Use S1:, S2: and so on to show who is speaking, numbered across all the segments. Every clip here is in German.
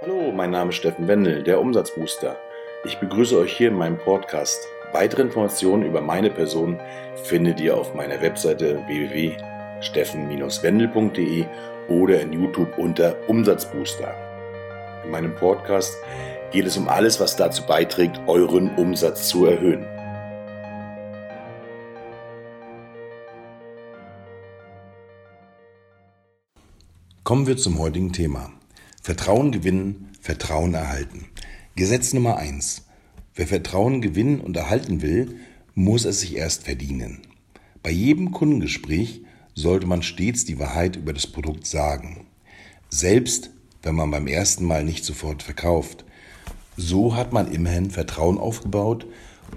S1: Hallo, mein Name ist Steffen Wendel, der Umsatzbooster. Ich begrüße euch hier in meinem Podcast. Weitere Informationen über meine Person findet ihr auf meiner Webseite www.steffen-wendel.de oder in YouTube unter Umsatzbooster. In meinem Podcast geht es um alles, was dazu beiträgt, euren Umsatz zu erhöhen. Kommen wir zum heutigen Thema. Vertrauen gewinnen, Vertrauen erhalten. Gesetz Nummer eins: Wer Vertrauen gewinnen und erhalten will, muss es sich erst verdienen. Bei jedem Kundengespräch sollte man stets die Wahrheit über das Produkt sagen. Selbst wenn man beim ersten Mal nicht sofort verkauft. So hat man immerhin Vertrauen aufgebaut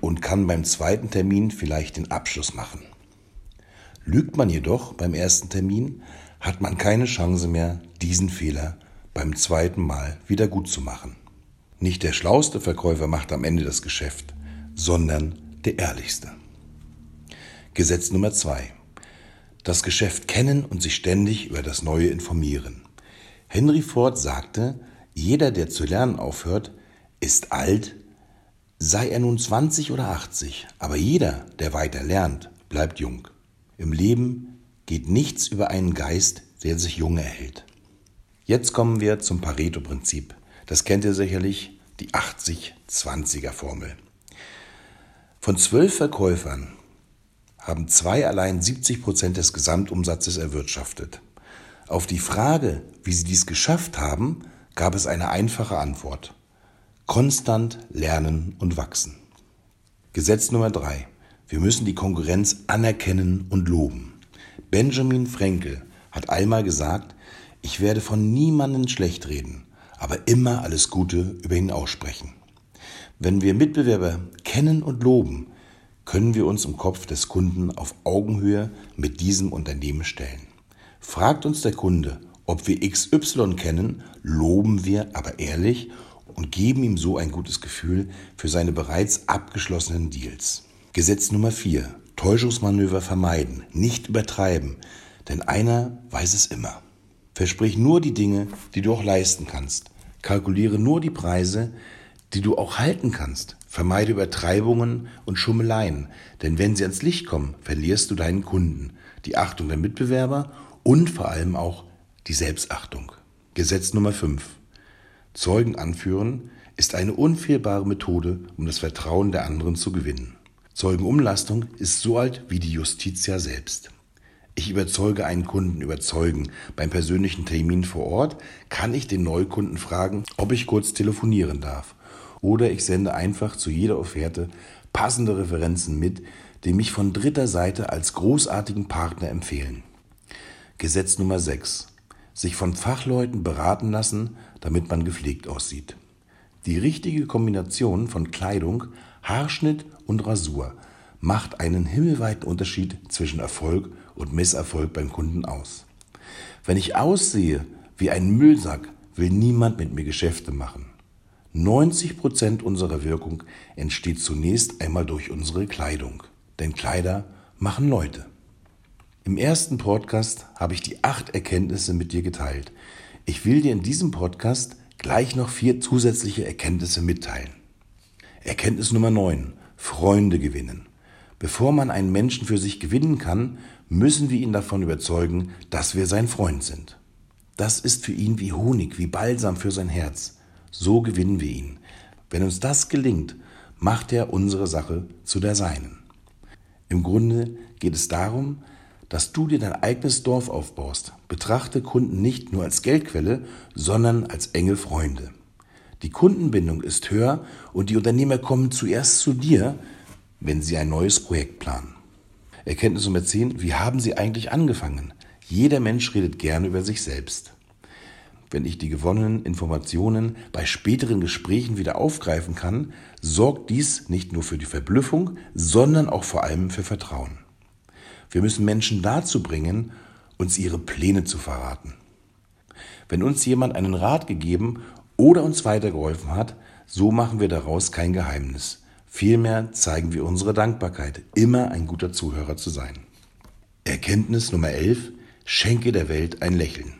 S1: und kann beim zweiten Termin vielleicht den Abschluss machen. Lügt man jedoch beim ersten Termin, hat man keine Chance mehr, diesen Fehler beim zweiten Mal wieder gut zu machen. Nicht der schlauste Verkäufer macht am Ende das Geschäft, sondern der ehrlichste. Gesetz Nummer zwei: Das Geschäft kennen und sich ständig über das Neue informieren. Henry Ford sagte, jeder, der zu lernen aufhört, ist alt, sei er nun 20 oder 80, aber jeder, der weiter lernt, bleibt jung. Im Leben geht nichts über einen Geist, der sich jung erhält. Jetzt kommen wir zum Pareto-Prinzip. Das kennt ihr sicherlich, die 80-20er-Formel. Von zwölf Verkäufern haben zwei allein 70 Prozent des Gesamtumsatzes erwirtschaftet. Auf die Frage, wie sie dies geschafft haben, gab es eine einfache Antwort. Konstant lernen und wachsen. Gesetz Nummer drei: Wir müssen die Konkurrenz anerkennen und loben. Benjamin Frankel hat einmal gesagt, ich werde von niemandem schlecht reden, aber immer alles Gute über ihn aussprechen. Wenn wir Mitbewerber kennen und loben, können wir uns im Kopf des Kunden auf Augenhöhe mit diesem Unternehmen stellen. Fragt uns der Kunde, ob wir XY kennen, loben wir aber ehrlich und geben ihm so ein gutes Gefühl für seine bereits abgeschlossenen Deals. Gesetz Nummer 4. Täuschungsmanöver vermeiden, nicht übertreiben, denn einer weiß es immer. Versprich nur die Dinge, die du auch leisten kannst. Kalkuliere nur die Preise, die du auch halten kannst. Vermeide Übertreibungen und Schummeleien, denn wenn sie ans Licht kommen, verlierst du deinen Kunden, die Achtung der Mitbewerber und vor allem auch die Selbstachtung. Gesetz Nummer 5. Zeugen anführen ist eine unfehlbare Methode, um das Vertrauen der anderen zu gewinnen. Zeugenumlastung ist so alt wie die Justitia selbst. Ich überzeuge einen Kunden überzeugen. Beim persönlichen Termin vor Ort kann ich den Neukunden fragen, ob ich kurz telefonieren darf. Oder ich sende einfach zu jeder Offerte passende Referenzen mit, die mich von dritter Seite als großartigen Partner empfehlen. Gesetz Nummer 6. Sich von Fachleuten beraten lassen, damit man gepflegt aussieht. Die richtige Kombination von Kleidung, Haarschnitt und Rasur macht einen himmelweiten Unterschied zwischen Erfolg und Misserfolg beim Kunden aus. Wenn ich aussehe wie ein Müllsack, will niemand mit mir Geschäfte machen. 90 Prozent unserer Wirkung entsteht zunächst einmal durch unsere Kleidung. Denn Kleider machen Leute. Im ersten Podcast habe ich die acht Erkenntnisse mit dir geteilt. Ich will dir in diesem Podcast gleich noch vier zusätzliche Erkenntnisse mitteilen. Erkenntnis Nummer 9. Freunde gewinnen. Bevor man einen Menschen für sich gewinnen kann, müssen wir ihn davon überzeugen, dass wir sein Freund sind. Das ist für ihn wie Honig, wie Balsam für sein Herz. So gewinnen wir ihn. Wenn uns das gelingt, macht er unsere Sache zu der seinen. Im Grunde geht es darum, dass du dir dein eigenes Dorf aufbaust. Betrachte Kunden nicht nur als Geldquelle, sondern als enge Freunde. Die Kundenbindung ist höher und die Unternehmer kommen zuerst zu dir, wenn Sie ein neues Projekt planen. Erkenntnis Nummer 10. Wie haben Sie eigentlich angefangen? Jeder Mensch redet gerne über sich selbst. Wenn ich die gewonnenen Informationen bei späteren Gesprächen wieder aufgreifen kann, sorgt dies nicht nur für die Verblüffung, sondern auch vor allem für Vertrauen. Wir müssen Menschen dazu bringen, uns ihre Pläne zu verraten. Wenn uns jemand einen Rat gegeben oder uns weitergeholfen hat, so machen wir daraus kein Geheimnis. Vielmehr zeigen wir unsere Dankbarkeit, immer ein guter Zuhörer zu sein. Erkenntnis Nummer 11. Schenke der Welt ein Lächeln.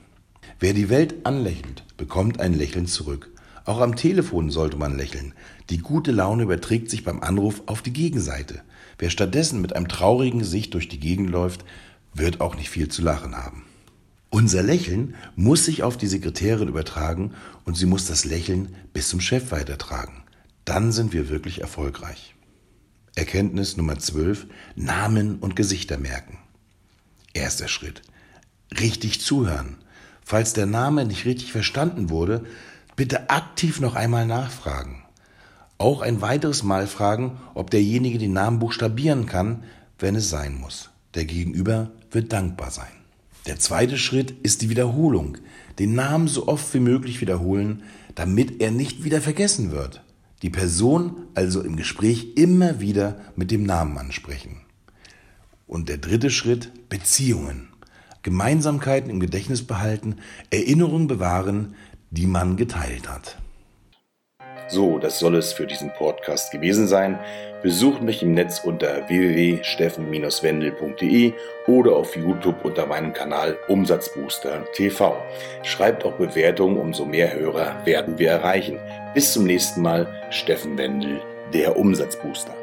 S1: Wer die Welt anlächelt, bekommt ein Lächeln zurück. Auch am Telefon sollte man lächeln. Die gute Laune überträgt sich beim Anruf auf die Gegenseite. Wer stattdessen mit einem traurigen Gesicht durch die Gegend läuft, wird auch nicht viel zu lachen haben. Unser Lächeln muss sich auf die Sekretärin übertragen und sie muss das Lächeln bis zum Chef weitertragen. Dann sind wir wirklich erfolgreich. Erkenntnis Nummer 12. Namen und Gesichter merken. Erster Schritt. Richtig zuhören. Falls der Name nicht richtig verstanden wurde, bitte aktiv noch einmal nachfragen. Auch ein weiteres Mal fragen, ob derjenige den Namen buchstabieren kann, wenn es sein muss. Der Gegenüber wird dankbar sein. Der zweite Schritt ist die Wiederholung. Den Namen so oft wie möglich wiederholen, damit er nicht wieder vergessen wird. Die Person also im Gespräch immer wieder mit dem Namen ansprechen. Und der dritte Schritt, Beziehungen. Gemeinsamkeiten im Gedächtnis behalten, Erinnerungen bewahren, die man geteilt hat.
S2: So, das soll es für diesen Podcast gewesen sein. Besucht mich im Netz unter www.steffen-wendel.de oder auf YouTube unter meinem Kanal Umsatzbooster TV. Schreibt auch Bewertungen, umso mehr Hörer werden wir erreichen. Bis zum nächsten Mal, Steffen Wendel, der Umsatzbooster.